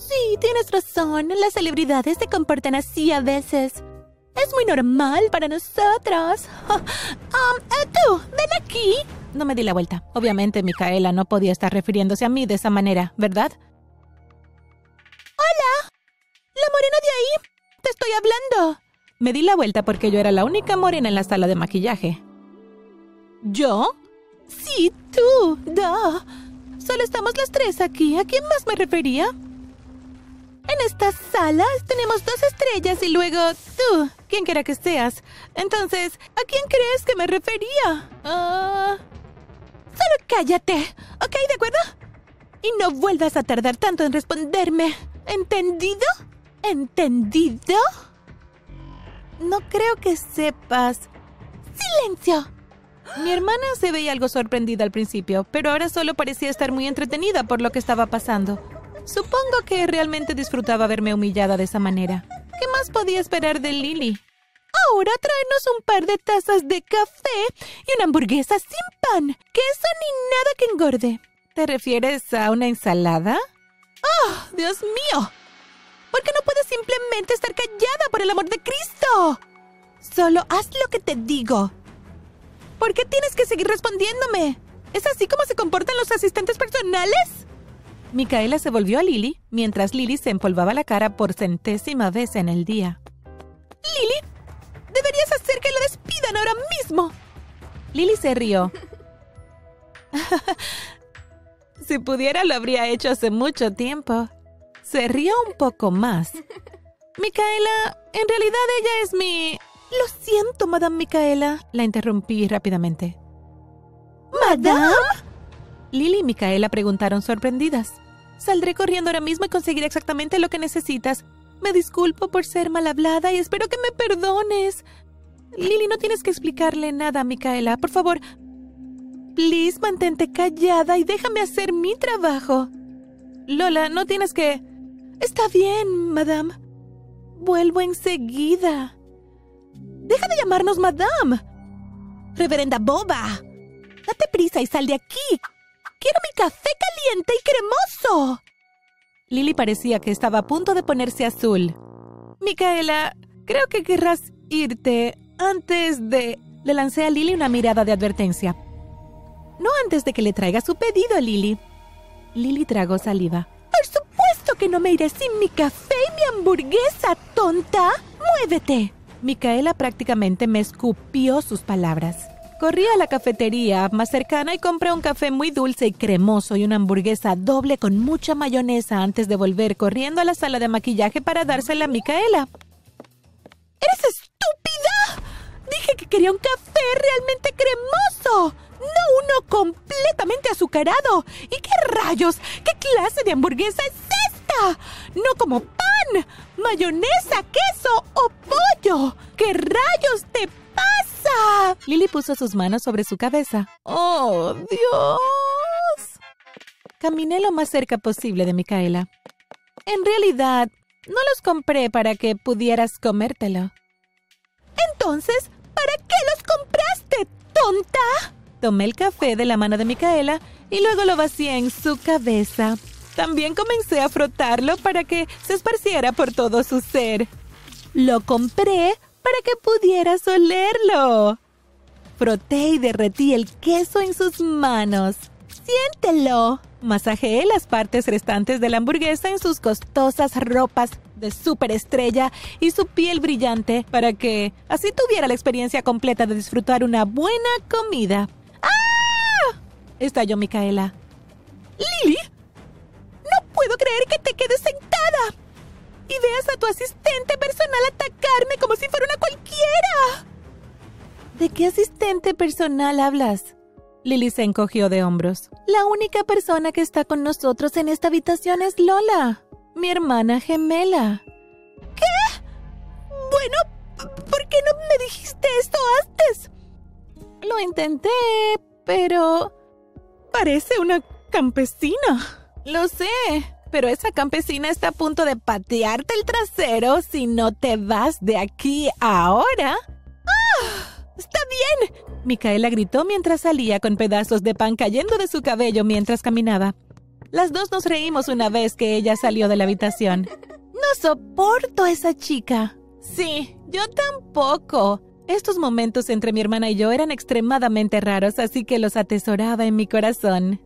Sí, tienes razón. Las celebridades se comportan así a veces. Es muy normal para nosotros. Um, eh, tú, ven aquí. No me di la vuelta. Obviamente, Micaela no podía estar refiriéndose a mí de esa manera, ¿verdad? Hola. La morena de ahí. Te estoy hablando. Me di la vuelta porque yo era la única morena en la sala de maquillaje. ¿Yo? Sí, tú. Duh. Solo estamos las tres aquí. ¿A quién más me refería? En esta sala tenemos dos estrellas y luego tú, quien quiera que seas. Entonces, ¿a quién crees que me refería? Ah... Solo cállate, ¿ok? ¿De acuerdo? Y no vuelvas a tardar tanto en responderme. ¿Entendido? ¿Entendido? No creo que sepas. ¡Silencio! Mi hermana se veía algo sorprendida al principio, pero ahora solo parecía estar muy entretenida por lo que estaba pasando. Supongo que realmente disfrutaba verme humillada de esa manera. ¿Qué más podía esperar de Lily? Ahora tráenos un par de tazas de café y una hamburguesa sin pan, queso ni nada que engorde. ¿Te refieres a una ensalada? ¡Oh, Dios mío! ¿Por qué no puedes simplemente estar callada por el amor de Cristo? Solo haz lo que te digo. ¿Por qué tienes que seguir respondiéndome? ¿Es así como se comportan los asistentes personales? Micaela se volvió a Lily mientras Lily se empolvaba la cara por centésima vez en el día. Lily, deberías hacer que lo despidan ahora mismo. Lily se rió. si pudiera lo habría hecho hace mucho tiempo. Se rió un poco más. Micaela, en realidad ella es mi... Lo siento, Madame Micaela. La interrumpí rápidamente. ¿Madame? Lily y Micaela preguntaron sorprendidas. Saldré corriendo ahora mismo y conseguiré exactamente lo que necesitas. Me disculpo por ser mal hablada y espero que me perdones. Lily, no tienes que explicarle nada a Micaela. Por favor, please, mantente callada y déjame hacer mi trabajo. Lola, no tienes que... Está bien, madame. Vuelvo enseguida. Deja de llamarnos madame. Reverenda boba. Date prisa y sal de aquí. ¡Quiero mi café caliente y cremoso! Lily parecía que estaba a punto de ponerse azul. Micaela, creo que querrás irte antes de... Le lancé a Lily una mirada de advertencia. No antes de que le traiga su pedido, Lily. Lily tragó saliva. Por supuesto que no me iré sin mi café y mi hamburguesa, tonta. ¡Muévete! Micaela prácticamente me escupió sus palabras. Corrí a la cafetería más cercana y compré un café muy dulce y cremoso y una hamburguesa doble con mucha mayonesa antes de volver corriendo a la sala de maquillaje para dársela a Micaela. ¿Eres estúpida? Dije que quería un café realmente cremoso, no uno completamente azucarado. ¿Y qué rayos? ¿Qué clase de hamburguesa es esta? No como pan, mayonesa, queso o pollo. ¿Qué rayos te pasa? Lily puso sus manos sobre su cabeza. ¡Oh, Dios! Caminé lo más cerca posible de Micaela. En realidad, no los compré para que pudieras comértelo. Entonces, ¿para qué los compraste, tonta? Tomé el café de la mano de Micaela y luego lo vacié en su cabeza. También comencé a frotarlo para que se esparciera por todo su ser. Lo compré para que pudieras olerlo. Froté y derretí el queso en sus manos. Siéntelo. Masajeé las partes restantes de la hamburguesa en sus costosas ropas de superestrella y su piel brillante para que así tuviera la experiencia completa de disfrutar una buena comida. ¡Ah! estalló Micaela. ¡Lily! No puedo creer que te quedes sentada y veas a tu asistente personal atacarme como si fuera una cualquiera. ¿De qué asistente personal hablas? Lily se encogió de hombros. La única persona que está con nosotros en esta habitación es Lola, mi hermana gemela. ¿Qué? Bueno, ¿por qué no me dijiste esto antes? Lo intenté, pero... Parece una campesina. Lo sé, pero esa campesina está a punto de patearte el trasero si no te vas de aquí ahora. ¡Ah! ¡Está bien! Micaela gritó mientras salía con pedazos de pan cayendo de su cabello mientras caminaba. Las dos nos reímos una vez que ella salió de la habitación. No soporto a esa chica. Sí, yo tampoco. Estos momentos entre mi hermana y yo eran extremadamente raros, así que los atesoraba en mi corazón.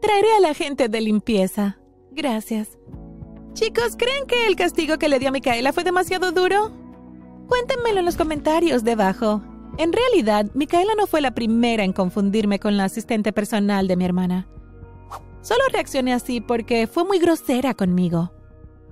Traeré a la gente de limpieza. Gracias. Chicos, ¿creen que el castigo que le dio a Micaela fue demasiado duro? Cuéntenmelo en los comentarios debajo. En realidad, Micaela no fue la primera en confundirme con la asistente personal de mi hermana. Solo reaccioné así porque fue muy grosera conmigo.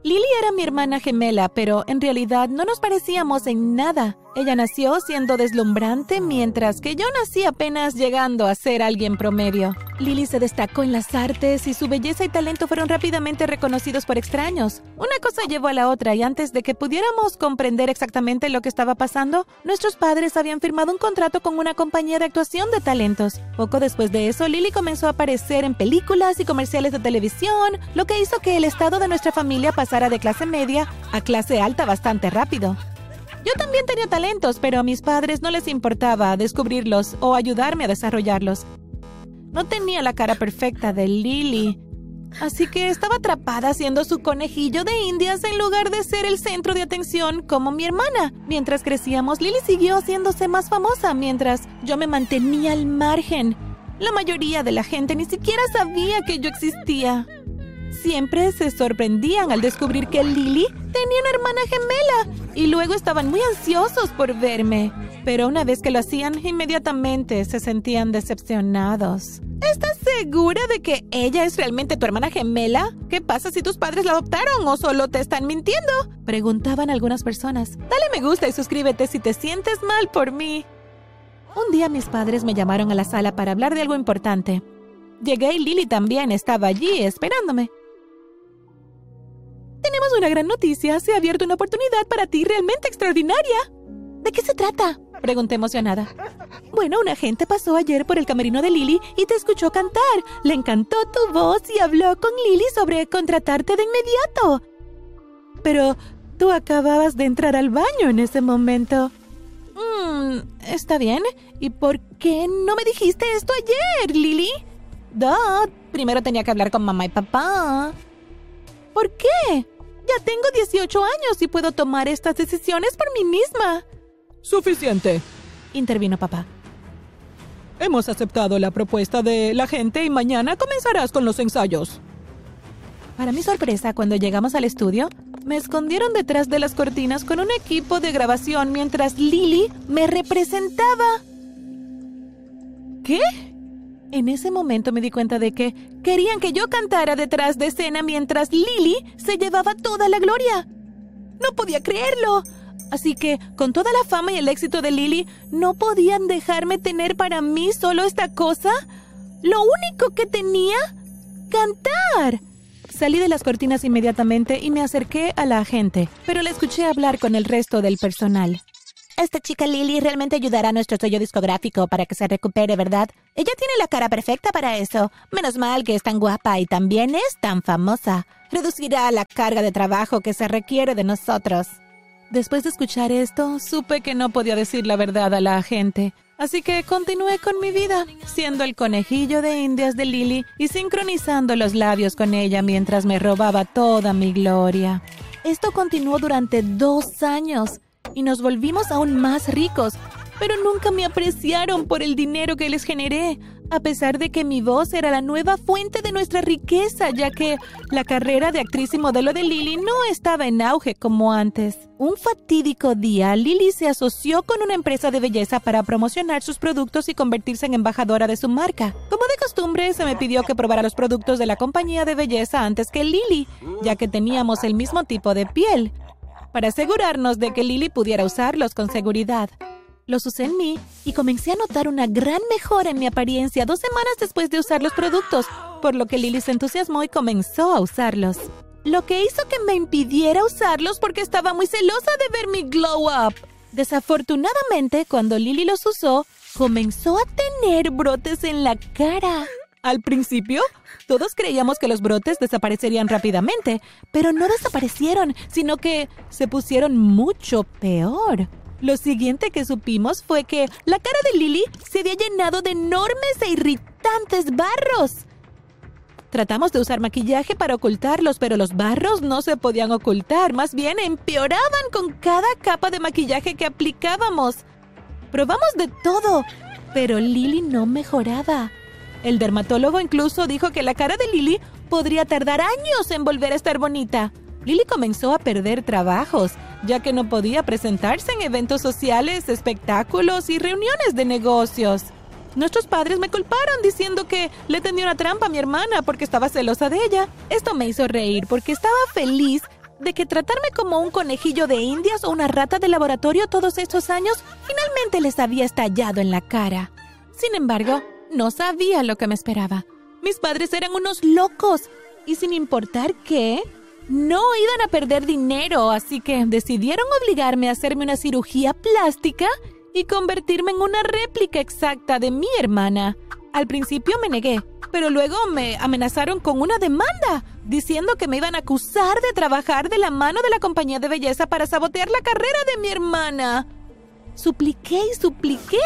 Lily era mi hermana gemela, pero en realidad no nos parecíamos en nada. Ella nació siendo deslumbrante mientras que yo nací apenas llegando a ser alguien promedio. Lily se destacó en las artes y su belleza y talento fueron rápidamente reconocidos por extraños. Una cosa llevó a la otra y antes de que pudiéramos comprender exactamente lo que estaba pasando, nuestros padres habían firmado un contrato con una compañía de actuación de talentos. Poco después de eso, Lily comenzó a aparecer en películas y comerciales de televisión, lo que hizo que el estado de nuestra familia pasara de clase media a clase alta bastante rápido. Yo también tenía talentos, pero a mis padres no les importaba descubrirlos o ayudarme a desarrollarlos. No tenía la cara perfecta de Lily, así que estaba atrapada siendo su conejillo de indias en lugar de ser el centro de atención como mi hermana. Mientras crecíamos, Lily siguió haciéndose más famosa mientras yo me mantenía al margen. La mayoría de la gente ni siquiera sabía que yo existía. Siempre se sorprendían al descubrir que Lily tenía una hermana gemela y luego estaban muy ansiosos por verme. Pero una vez que lo hacían, inmediatamente se sentían decepcionados. ¿Estás segura de que ella es realmente tu hermana gemela? ¿Qué pasa si tus padres la adoptaron o solo te están mintiendo? Preguntaban algunas personas. Dale me gusta y suscríbete si te sientes mal por mí. Un día mis padres me llamaron a la sala para hablar de algo importante. Llegué y Lily también estaba allí esperándome. Tenemos una gran noticia. Se ha abierto una oportunidad para ti realmente extraordinaria. ¿De qué se trata? Pregunté emocionada. Bueno, un agente pasó ayer por el camerino de Lily y te escuchó cantar. Le encantó tu voz y habló con Lily sobre contratarte de inmediato. Pero tú acababas de entrar al baño en ese momento. Mmm, está bien. ¿Y por qué no me dijiste esto ayer, Lily? Duh, primero tenía que hablar con mamá y papá. ¿Por qué? Ya tengo 18 años y puedo tomar estas decisiones por mí misma. Suficiente, intervino papá. Hemos aceptado la propuesta de la gente y mañana comenzarás con los ensayos. Para mi sorpresa, cuando llegamos al estudio, me escondieron detrás de las cortinas con un equipo de grabación mientras Lily me representaba. ¿Qué? En ese momento me di cuenta de que querían que yo cantara detrás de escena mientras Lily se llevaba toda la gloria. No podía creerlo. Así que, con toda la fama y el éxito de Lily, ¿no podían dejarme tener para mí solo esta cosa? Lo único que tenía, cantar. Salí de las cortinas inmediatamente y me acerqué a la agente, pero la escuché hablar con el resto del personal. Esta chica Lily realmente ayudará a nuestro sello discográfico para que se recupere, ¿verdad? Ella tiene la cara perfecta para eso. Menos mal que es tan guapa y también es tan famosa. Reducirá la carga de trabajo que se requiere de nosotros. Después de escuchar esto, supe que no podía decir la verdad a la agente. Así que continué con mi vida, siendo el conejillo de indias de Lily y sincronizando los labios con ella mientras me robaba toda mi gloria. Esto continuó durante dos años y nos volvimos aún más ricos, pero nunca me apreciaron por el dinero que les generé, a pesar de que mi voz era la nueva fuente de nuestra riqueza, ya que la carrera de actriz y modelo de Lily no estaba en auge como antes. Un fatídico día, Lily se asoció con una empresa de belleza para promocionar sus productos y convertirse en embajadora de su marca. Como de costumbre, se me pidió que probara los productos de la compañía de belleza antes que Lily, ya que teníamos el mismo tipo de piel para asegurarnos de que Lily pudiera usarlos con seguridad. Los usé en mí y comencé a notar una gran mejora en mi apariencia dos semanas después de usar los productos, por lo que Lily se entusiasmó y comenzó a usarlos. Lo que hizo que me impidiera usarlos porque estaba muy celosa de ver mi glow up. Desafortunadamente, cuando Lily los usó, comenzó a tener brotes en la cara. Al principio, todos creíamos que los brotes desaparecerían rápidamente, pero no desaparecieron, sino que se pusieron mucho peor. Lo siguiente que supimos fue que la cara de Lily se había llenado de enormes e irritantes barros. Tratamos de usar maquillaje para ocultarlos, pero los barros no se podían ocultar, más bien empeoraban con cada capa de maquillaje que aplicábamos. Probamos de todo, pero Lily no mejoraba. El dermatólogo incluso dijo que la cara de Lily podría tardar años en volver a estar bonita. Lily comenzó a perder trabajos, ya que no podía presentarse en eventos sociales, espectáculos y reuniones de negocios. Nuestros padres me culparon diciendo que le tenía una trampa a mi hermana porque estaba celosa de ella. Esto me hizo reír porque estaba feliz de que tratarme como un conejillo de indias o una rata de laboratorio todos estos años finalmente les había estallado en la cara. Sin embargo, no sabía lo que me esperaba. Mis padres eran unos locos y sin importar qué, no iban a perder dinero, así que decidieron obligarme a hacerme una cirugía plástica y convertirme en una réplica exacta de mi hermana. Al principio me negué, pero luego me amenazaron con una demanda, diciendo que me iban a acusar de trabajar de la mano de la compañía de belleza para sabotear la carrera de mi hermana. Supliqué y supliqué,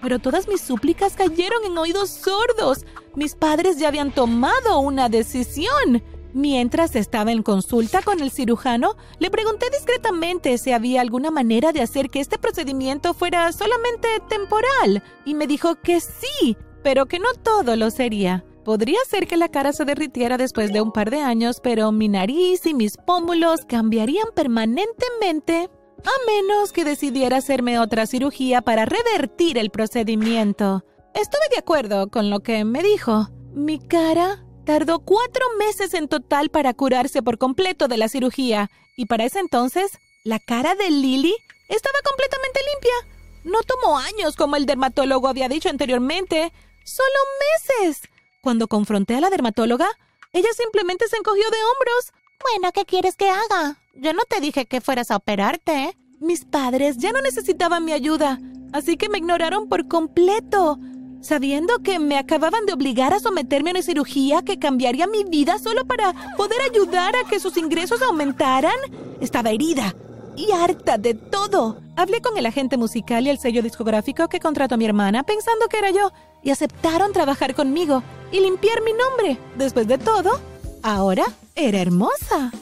pero todas mis súplicas cayeron en oídos sordos. Mis padres ya habían tomado una decisión. Mientras estaba en consulta con el cirujano, le pregunté discretamente si había alguna manera de hacer que este procedimiento fuera solamente temporal, y me dijo que sí, pero que no todo lo sería. Podría ser que la cara se derritiera después de un par de años, pero mi nariz y mis pómulos cambiarían permanentemente, a menos que decidiera hacerme otra cirugía para revertir el procedimiento. Estuve de acuerdo con lo que me dijo. Mi cara Tardó cuatro meses en total para curarse por completo de la cirugía, y para ese entonces, la cara de Lily estaba completamente limpia. No tomó años, como el dermatólogo había dicho anteriormente, solo meses. Cuando confronté a la dermatóloga, ella simplemente se encogió de hombros. Bueno, ¿qué quieres que haga? Yo no te dije que fueras a operarte. Mis padres ya no necesitaban mi ayuda, así que me ignoraron por completo sabiendo que me acababan de obligar a someterme a una cirugía que cambiaría mi vida solo para poder ayudar a que sus ingresos aumentaran. Estaba herida y harta de todo. Hablé con el agente musical y el sello discográfico que contrató a mi hermana pensando que era yo y aceptaron trabajar conmigo y limpiar mi nombre. Después de todo, ahora era hermosa.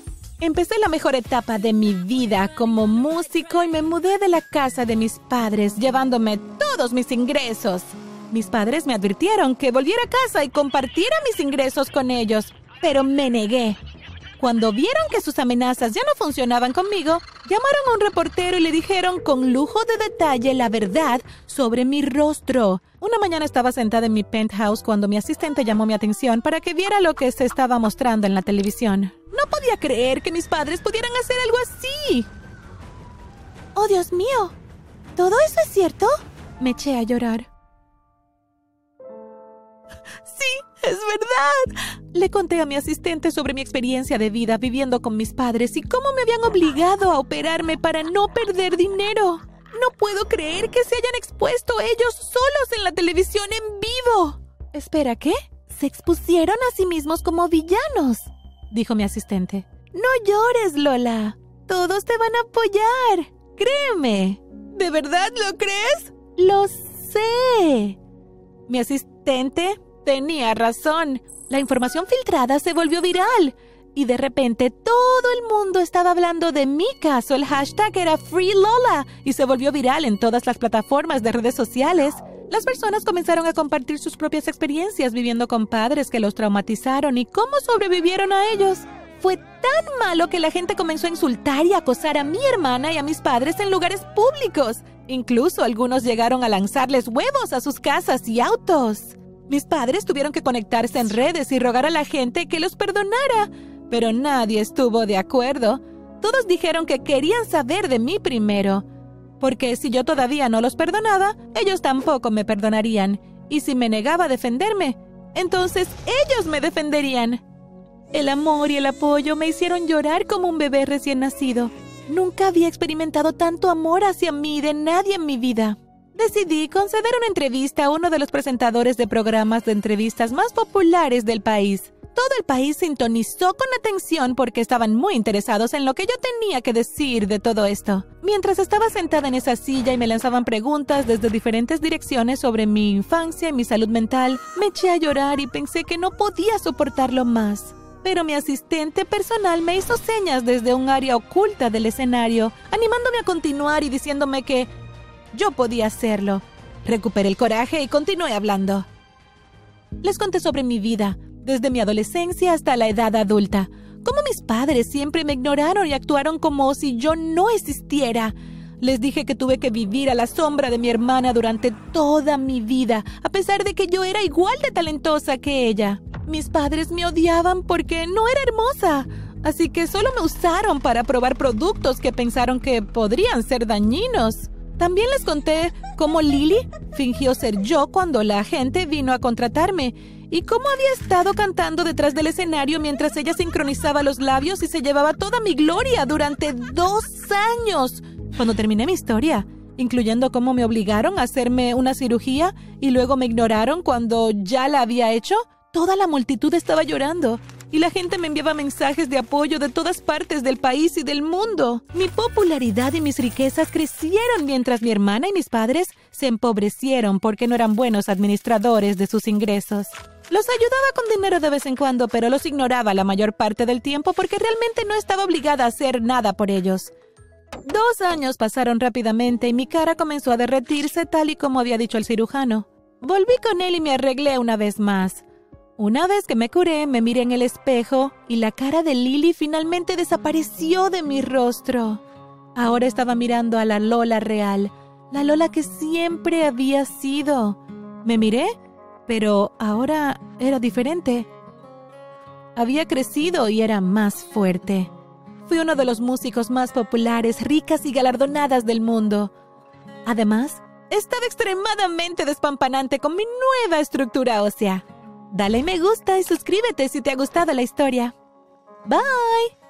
Empecé la mejor etapa de mi vida como músico y me mudé de la casa de mis padres llevándome todos mis ingresos. Mis padres me advirtieron que volviera a casa y compartiera mis ingresos con ellos, pero me negué. Cuando vieron que sus amenazas ya no funcionaban conmigo, llamaron a un reportero y le dijeron con lujo de detalle la verdad sobre mi rostro. Una mañana estaba sentada en mi penthouse cuando mi asistente llamó mi atención para que viera lo que se estaba mostrando en la televisión. No podía creer que mis padres pudieran hacer algo así. ¡Oh, Dios mío! ¿Todo eso es cierto? Me eché a llorar. Es verdad. Le conté a mi asistente sobre mi experiencia de vida viviendo con mis padres y cómo me habían obligado a operarme para no perder dinero. No puedo creer que se hayan expuesto ellos solos en la televisión en vivo. Espera, ¿qué? Se expusieron a sí mismos como villanos, dijo mi asistente. No llores, Lola. Todos te van a apoyar. Créeme. ¿De verdad lo crees? Lo sé. Mi asistente Tenía razón. La información filtrada se volvió viral. Y de repente todo el mundo estaba hablando de mi caso. El hashtag era FreeLola y se volvió viral en todas las plataformas de redes sociales. Las personas comenzaron a compartir sus propias experiencias viviendo con padres que los traumatizaron y cómo sobrevivieron a ellos. Fue tan malo que la gente comenzó a insultar y acosar a mi hermana y a mis padres en lugares públicos. Incluso algunos llegaron a lanzarles huevos a sus casas y autos. Mis padres tuvieron que conectarse en redes y rogar a la gente que los perdonara, pero nadie estuvo de acuerdo. Todos dijeron que querían saber de mí primero, porque si yo todavía no los perdonaba, ellos tampoco me perdonarían, y si me negaba a defenderme, entonces ellos me defenderían. El amor y el apoyo me hicieron llorar como un bebé recién nacido. Nunca había experimentado tanto amor hacia mí de nadie en mi vida. Decidí conceder una entrevista a uno de los presentadores de programas de entrevistas más populares del país. Todo el país sintonizó con atención porque estaban muy interesados en lo que yo tenía que decir de todo esto. Mientras estaba sentada en esa silla y me lanzaban preguntas desde diferentes direcciones sobre mi infancia y mi salud mental, me eché a llorar y pensé que no podía soportarlo más. Pero mi asistente personal me hizo señas desde un área oculta del escenario, animándome a continuar y diciéndome que yo podía hacerlo. Recuperé el coraje y continué hablando. Les conté sobre mi vida, desde mi adolescencia hasta la edad adulta. Cómo mis padres siempre me ignoraron y actuaron como si yo no existiera. Les dije que tuve que vivir a la sombra de mi hermana durante toda mi vida, a pesar de que yo era igual de talentosa que ella. Mis padres me odiaban porque no era hermosa, así que solo me usaron para probar productos que pensaron que podrían ser dañinos. También les conté cómo Lily fingió ser yo cuando la gente vino a contratarme y cómo había estado cantando detrás del escenario mientras ella sincronizaba los labios y se llevaba toda mi gloria durante dos años. Cuando terminé mi historia, incluyendo cómo me obligaron a hacerme una cirugía y luego me ignoraron cuando ya la había hecho, toda la multitud estaba llorando y la gente me enviaba mensajes de apoyo de todas partes del país y del mundo. Mi popularidad y mis riquezas crecieron mientras mi hermana y mis padres se empobrecieron porque no eran buenos administradores de sus ingresos. Los ayudaba con dinero de vez en cuando, pero los ignoraba la mayor parte del tiempo porque realmente no estaba obligada a hacer nada por ellos. Dos años pasaron rápidamente y mi cara comenzó a derretirse tal y como había dicho el cirujano. Volví con él y me arreglé una vez más. Una vez que me curé, me miré en el espejo y la cara de Lily finalmente desapareció de mi rostro. Ahora estaba mirando a la Lola real, la Lola que siempre había sido. Me miré pero ahora era diferente. Había crecido y era más fuerte. Fui uno de los músicos más populares, ricas y galardonadas del mundo. Además, estaba extremadamente despampanante con mi nueva estructura ósea. Dale me gusta y suscríbete si te ha gustado la historia. Bye.